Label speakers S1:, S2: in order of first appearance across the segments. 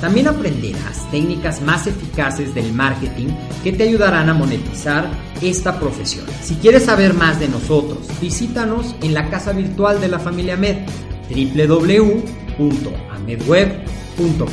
S1: También aprenderás técnicas más eficaces del marketing que te ayudarán a monetizar esta profesión. Si quieres saber más de nosotros, visítanos en la casa virtual de la familia Med, www.amedweb.com.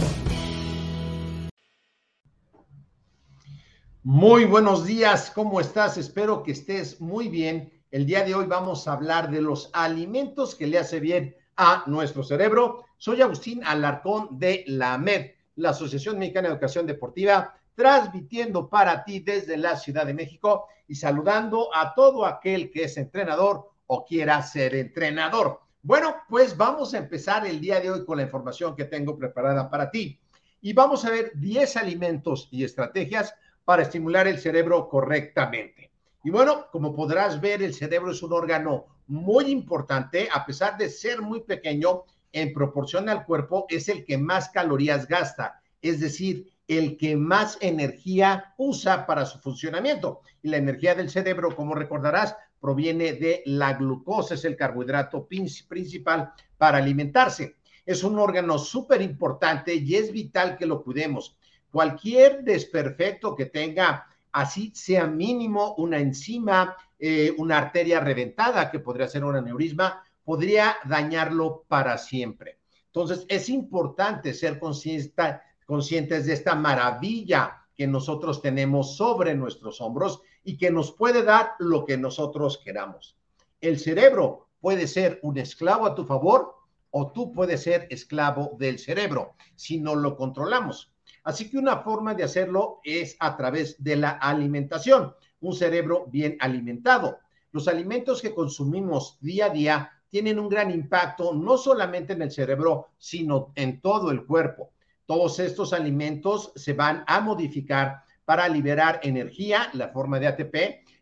S2: Muy buenos días, ¿cómo estás? Espero que estés muy bien. El día de hoy vamos a hablar de los alimentos que le hace bien a nuestro cerebro. Soy Agustín Alarcón de la MED, la Asociación Mexicana de Educación Deportiva, transmitiendo para ti desde la Ciudad de México y saludando a todo aquel que es entrenador o quiera ser entrenador. Bueno, pues vamos a empezar el día de hoy con la información que tengo preparada para ti. Y vamos a ver 10 alimentos y estrategias para estimular el cerebro correctamente. Y bueno, como podrás ver, el cerebro es un órgano muy importante, a pesar de ser muy pequeño, en proporción al cuerpo, es el que más calorías gasta, es decir, el que más energía usa para su funcionamiento. Y la energía del cerebro, como recordarás, proviene de la glucosa, es el carbohidrato principal para alimentarse. Es un órgano súper importante y es vital que lo cuidemos cualquier desperfecto que tenga, así sea mínimo, una enzima, eh, una arteria reventada, que podría ser un aneurisma, podría dañarlo para siempre. Entonces, es importante ser conscientes de esta maravilla que nosotros tenemos sobre nuestros hombros y que nos puede dar lo que nosotros queramos. El cerebro puede ser un esclavo a tu favor o tú puedes ser esclavo del cerebro si no lo controlamos. Así que una forma de hacerlo es a través de la alimentación, un cerebro bien alimentado. Los alimentos que consumimos día a día tienen un gran impacto no solamente en el cerebro, sino en todo el cuerpo. Todos estos alimentos se van a modificar para liberar energía, la forma de ATP,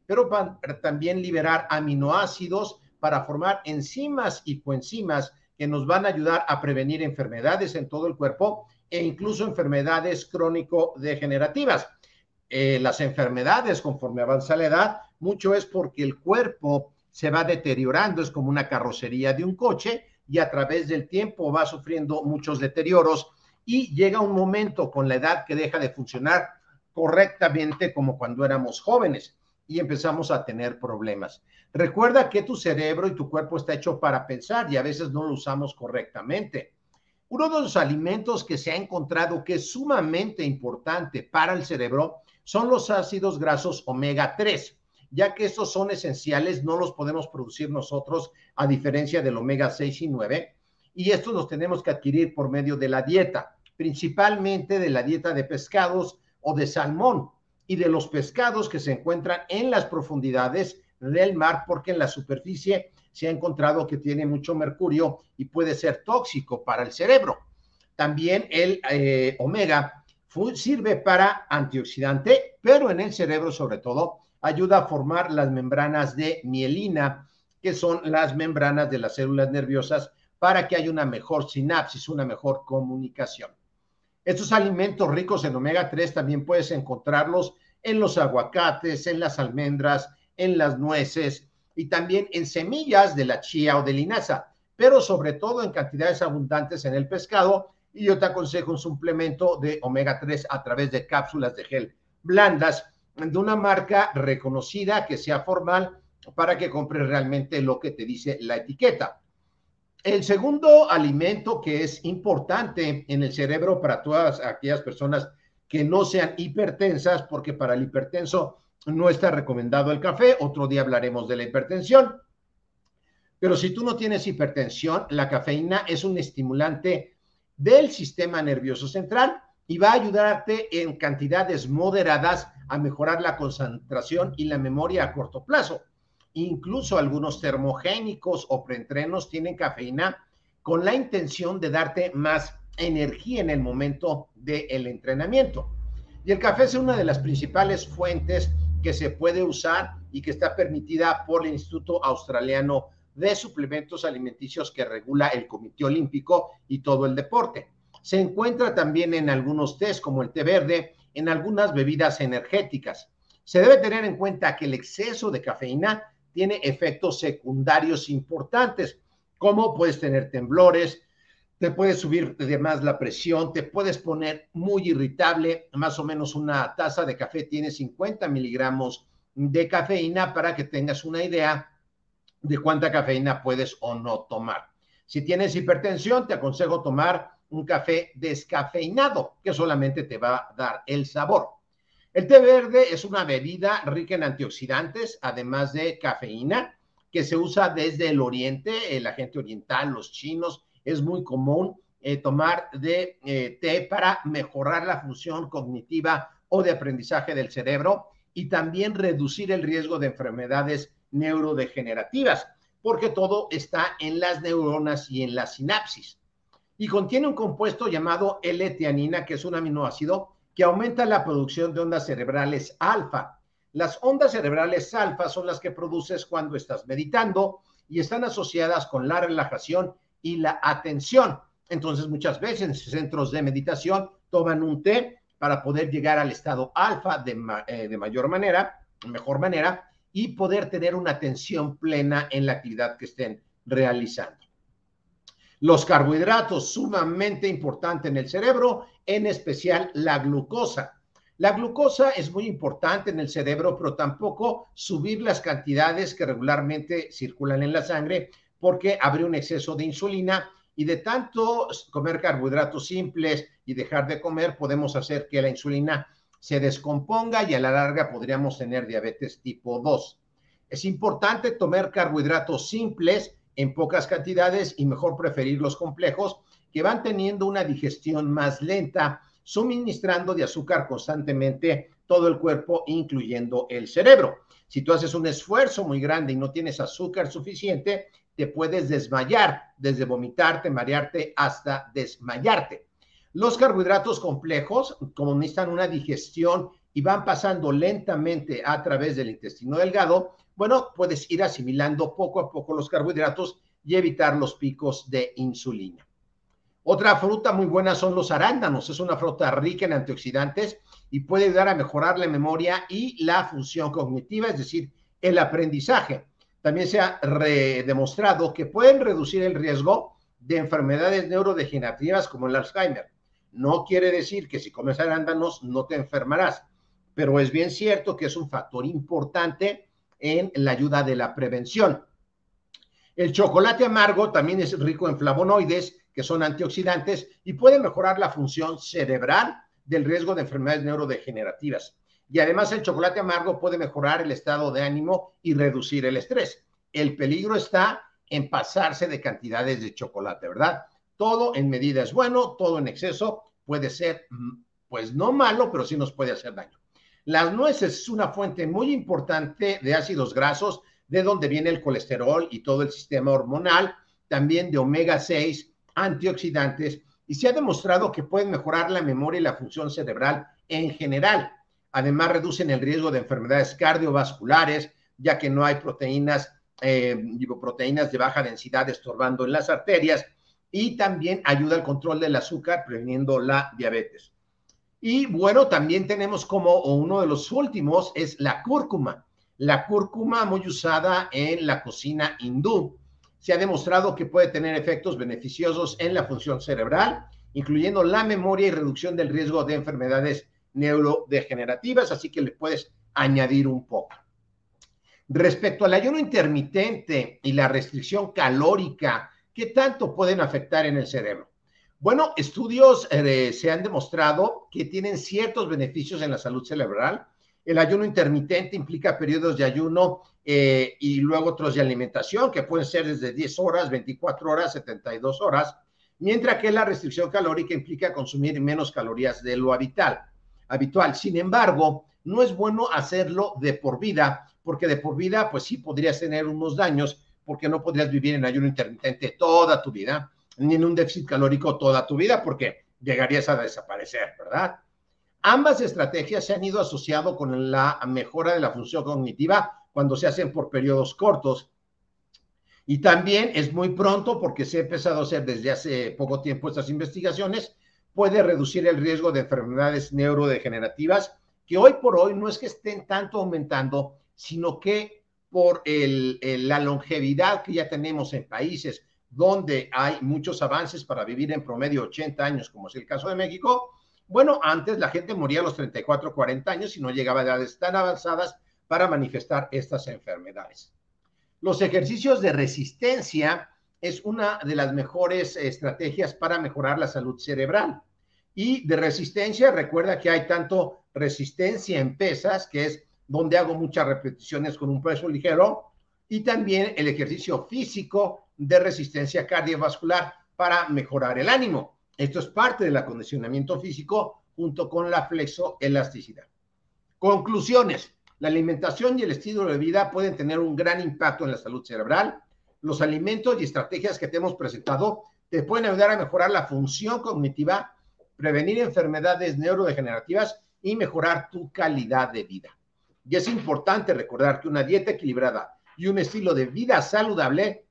S2: pero también liberar aminoácidos para formar enzimas y coenzimas que nos van a ayudar a prevenir enfermedades en todo el cuerpo e incluso enfermedades crónico-degenerativas. Eh, las enfermedades, conforme avanza la edad, mucho es porque el cuerpo se va deteriorando, es como una carrocería de un coche y a través del tiempo va sufriendo muchos deterioros y llega un momento con la edad que deja de funcionar correctamente como cuando éramos jóvenes y empezamos a tener problemas. Recuerda que tu cerebro y tu cuerpo está hecho para pensar y a veces no lo usamos correctamente. Uno de los alimentos que se ha encontrado que es sumamente importante para el cerebro son los ácidos grasos omega 3, ya que estos son esenciales, no los podemos producir nosotros a diferencia del omega 6 y 9, y estos los tenemos que adquirir por medio de la dieta, principalmente de la dieta de pescados o de salmón y de los pescados que se encuentran en las profundidades del mar, porque en la superficie se ha encontrado que tiene mucho mercurio y puede ser tóxico para el cerebro. También el eh, omega sirve para antioxidante, pero en el cerebro sobre todo ayuda a formar las membranas de mielina, que son las membranas de las células nerviosas, para que haya una mejor sinapsis, una mejor comunicación. Estos alimentos ricos en omega 3 también puedes encontrarlos en los aguacates, en las almendras, en las nueces, y también en semillas de la chía o de linaza, pero sobre todo en cantidades abundantes en el pescado. Y yo te aconsejo un suplemento de omega 3 a través de cápsulas de gel blandas de una marca reconocida que sea formal para que compres realmente lo que te dice la etiqueta. El segundo alimento que es importante en el cerebro para todas aquellas personas que no sean hipertensas, porque para el hipertenso no está recomendado el café, otro día hablaremos de la hipertensión, pero si tú no tienes hipertensión, la cafeína es un estimulante del sistema nervioso central y va a ayudarte en cantidades moderadas a mejorar la concentración y la memoria a corto plazo. Incluso algunos termogénicos o preentrenos tienen cafeína con la intención de darte más energía en el momento del entrenamiento. Y el café es una de las principales fuentes que se puede usar y que está permitida por el Instituto Australiano de Suplementos Alimenticios que regula el Comité Olímpico y todo el deporte. Se encuentra también en algunos tés como el té verde, en algunas bebidas energéticas. Se debe tener en cuenta que el exceso de cafeína tiene efectos secundarios importantes, como puedes tener temblores, te puede subir de más la presión, te puedes poner muy irritable, más o menos una taza de café tiene 50 miligramos de cafeína para que tengas una idea de cuánta cafeína puedes o no tomar. Si tienes hipertensión, te aconsejo tomar un café descafeinado, que solamente te va a dar el sabor. El té verde es una bebida rica en antioxidantes, además de cafeína, que se usa desde el oriente, la gente oriental, los chinos, es muy común eh, tomar de eh, té para mejorar la función cognitiva o de aprendizaje del cerebro y también reducir el riesgo de enfermedades neurodegenerativas, porque todo está en las neuronas y en la sinapsis. Y contiene un compuesto llamado L-teanina, que es un aminoácido que aumenta la producción de ondas cerebrales alfa. Las ondas cerebrales alfa son las que produces cuando estás meditando y están asociadas con la relajación y la atención. Entonces, muchas veces en centros de meditación toman un té para poder llegar al estado alfa de, eh, de mayor manera, mejor manera, y poder tener una atención plena en la actividad que estén realizando. Los carbohidratos, sumamente importante en el cerebro, en especial la glucosa. La glucosa es muy importante en el cerebro, pero tampoco subir las cantidades que regularmente circulan en la sangre porque habría un exceso de insulina y de tanto comer carbohidratos simples y dejar de comer podemos hacer que la insulina se descomponga y a la larga podríamos tener diabetes tipo 2. Es importante tomar carbohidratos simples en pocas cantidades y mejor preferir los complejos que van teniendo una digestión más lenta, suministrando de azúcar constantemente todo el cuerpo, incluyendo el cerebro. Si tú haces un esfuerzo muy grande y no tienes azúcar suficiente, te puedes desmayar, desde vomitarte, marearte hasta desmayarte. Los carbohidratos complejos, como necesitan una digestión y van pasando lentamente a través del intestino delgado, bueno, puedes ir asimilando poco a poco los carbohidratos y evitar los picos de insulina. Otra fruta muy buena son los arándanos. Es una fruta rica en antioxidantes y puede ayudar a mejorar la memoria y la función cognitiva, es decir, el aprendizaje. También se ha demostrado que pueden reducir el riesgo de enfermedades neurodegenerativas como el Alzheimer. No quiere decir que si comes arándanos no te enfermarás, pero es bien cierto que es un factor importante en la ayuda de la prevención. El chocolate amargo también es rico en flavonoides, que son antioxidantes, y puede mejorar la función cerebral del riesgo de enfermedades neurodegenerativas. Y además el chocolate amargo puede mejorar el estado de ánimo y reducir el estrés. El peligro está en pasarse de cantidades de chocolate, ¿verdad? Todo en medida es bueno, todo en exceso puede ser, mm, pues no malo, pero sí nos puede hacer daño. Las nueces es una fuente muy importante de ácidos grasos, de donde viene el colesterol y todo el sistema hormonal, también de omega 6, antioxidantes, y se ha demostrado que pueden mejorar la memoria y la función cerebral en general. Además, reducen el riesgo de enfermedades cardiovasculares, ya que no hay proteínas, eh, proteínas de baja densidad estorbando en las arterias y también ayuda al control del azúcar, previniendo la diabetes. Y bueno, también tenemos como uno de los últimos es la cúrcuma. La cúrcuma muy usada en la cocina hindú. Se ha demostrado que puede tener efectos beneficiosos en la función cerebral, incluyendo la memoria y reducción del riesgo de enfermedades neurodegenerativas, así que le puedes añadir un poco. Respecto al ayuno intermitente y la restricción calórica, ¿qué tanto pueden afectar en el cerebro? Bueno, estudios eh, se han demostrado que tienen ciertos beneficios en la salud cerebral. El ayuno intermitente implica periodos de ayuno eh, y luego otros de alimentación, que pueden ser desde 10 horas, 24 horas, 72 horas, mientras que la restricción calórica implica consumir menos calorías de lo habitual. habitual. Sin embargo, no es bueno hacerlo de por vida, porque de por vida, pues sí podrías tener unos daños, porque no podrías vivir en ayuno intermitente toda tu vida, ni en un déficit calórico toda tu vida, porque llegarías a desaparecer, ¿verdad? Ambas estrategias se han ido asociado con la mejora de la función cognitiva cuando se hacen por periodos cortos. Y también es muy pronto, porque se ha empezado a hacer desde hace poco tiempo estas investigaciones, puede reducir el riesgo de enfermedades neurodegenerativas que hoy por hoy no es que estén tanto aumentando, sino que por la longevidad que ya tenemos en países donde hay muchos avances para vivir en promedio 80 años, como es el caso de México, bueno, antes la gente moría a los 34, 40 años y no llegaba a edades tan avanzadas para manifestar estas enfermedades. Los ejercicios de resistencia es una de las mejores estrategias para mejorar la salud cerebral. Y de resistencia, recuerda que hay tanto resistencia en pesas, que es donde hago muchas repeticiones con un peso ligero, y también el ejercicio físico de resistencia cardiovascular para mejorar el ánimo. Esto es parte del acondicionamiento físico junto con la flexoelasticidad. Conclusiones. La alimentación y el estilo de vida pueden tener un gran impacto en la salud cerebral. Los alimentos y estrategias que te hemos presentado te pueden ayudar a mejorar la función cognitiva prevenir enfermedades neurodegenerativas y mejorar tu calidad de vida. Y es importante recordar que una dieta equilibrada y un estilo de vida saludable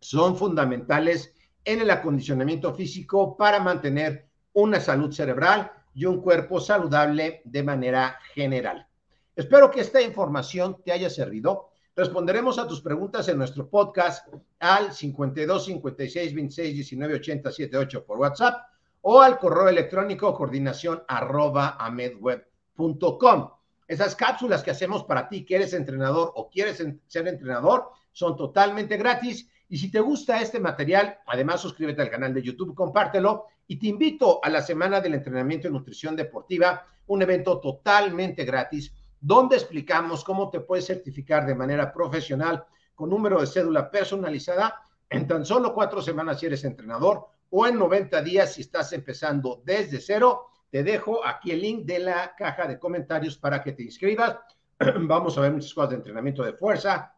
S2: son fundamentales en el acondicionamiento físico para mantener una salud cerebral y un cuerpo saludable de manera general. Espero que esta información te haya servido. Responderemos a tus preguntas en nuestro podcast al 52 56 26 19 80 78 por WhatsApp o al correo electrónico coordinación arroba amedweb.com. Esas cápsulas que hacemos para ti que eres entrenador o quieres ser entrenador son totalmente gratis. Y si te gusta este material, además suscríbete al canal de YouTube, compártelo y te invito a la Semana del Entrenamiento y Nutrición Deportiva, un evento totalmente gratis donde explicamos cómo te puedes certificar de manera profesional con número de cédula personalizada en tan solo cuatro semanas si eres entrenador o en 90 días si estás empezando desde cero. Te dejo aquí el link de la caja de comentarios para que te inscribas. Vamos a ver muchas cosas de entrenamiento de fuerza,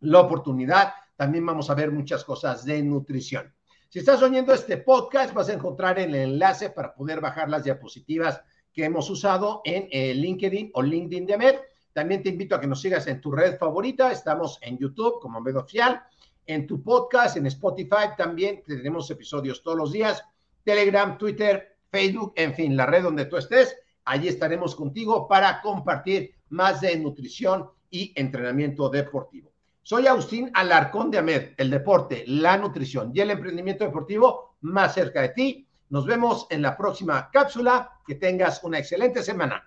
S2: la oportunidad. También vamos a ver muchas cosas de nutrición. Si estás oyendo este podcast, vas a encontrar el enlace para poder bajar las diapositivas que hemos usado en eh, LinkedIn o LinkedIn de Amed. También te invito a que nos sigas en tu red favorita. Estamos en YouTube como Amed Oficial en tu podcast, en Spotify también tenemos episodios todos los días, Telegram, Twitter, Facebook, en fin, la red donde tú estés, allí estaremos contigo para compartir más de nutrición y entrenamiento deportivo. Soy Agustín Alarcón de Amed, el deporte, la nutrición y el emprendimiento deportivo más cerca de ti. Nos vemos en la próxima cápsula. Que tengas una excelente semana.